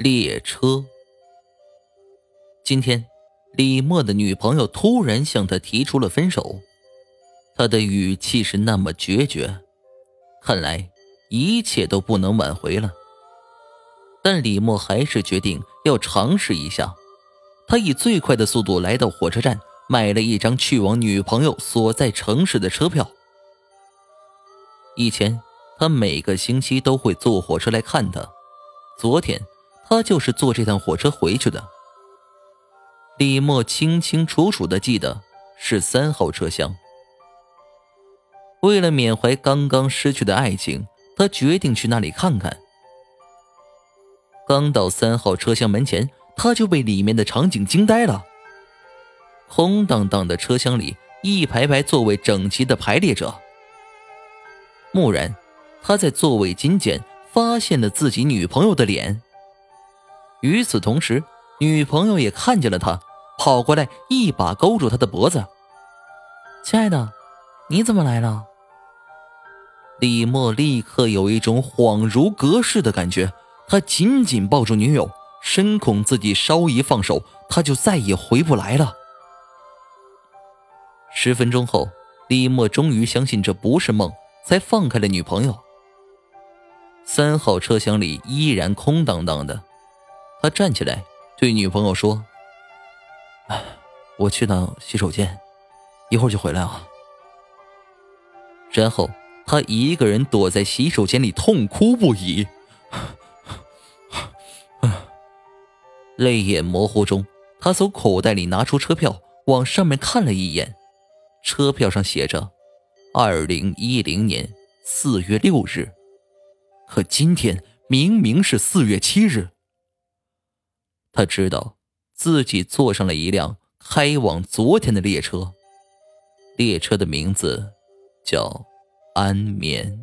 列车。今天，李默的女朋友突然向他提出了分手，他的语气是那么决绝，看来一切都不能挽回了。但李默还是决定要尝试一下，他以最快的速度来到火车站，买了一张去往女朋友所在城市的车票。以前，他每个星期都会坐火车来看她，昨天。他就是坐这趟火车回去的。李默清清楚楚的记得是三号车厢。为了缅怀刚刚失去的爱情，他决定去那里看看。刚到三号车厢门前，他就被里面的场景惊呆了。空荡荡的车厢里，一排排座位整齐的排列着。蓦然，他在座位金间发现了自己女朋友的脸。与此同时，女朋友也看见了他，跑过来一把勾住他的脖子。“亲爱的，你怎么来了？”李默立刻有一种恍如隔世的感觉，他紧紧抱住女友，深恐自己稍一放手，他就再也回不来了。十分钟后，李默终于相信这不是梦，才放开了女朋友。三号车厢里依然空荡荡的。他站起来，对女朋友说：“，我去趟洗手间，一会儿就回来啊。”然后他一个人躲在洗手间里痛哭不已，泪眼模糊中，他从口袋里拿出车票，往上面看了一眼，车票上写着“二零一零年四月六日”，可今天明明是四月七日。他知道自己坐上了一辆开往昨天的列车，列车的名字叫安眠。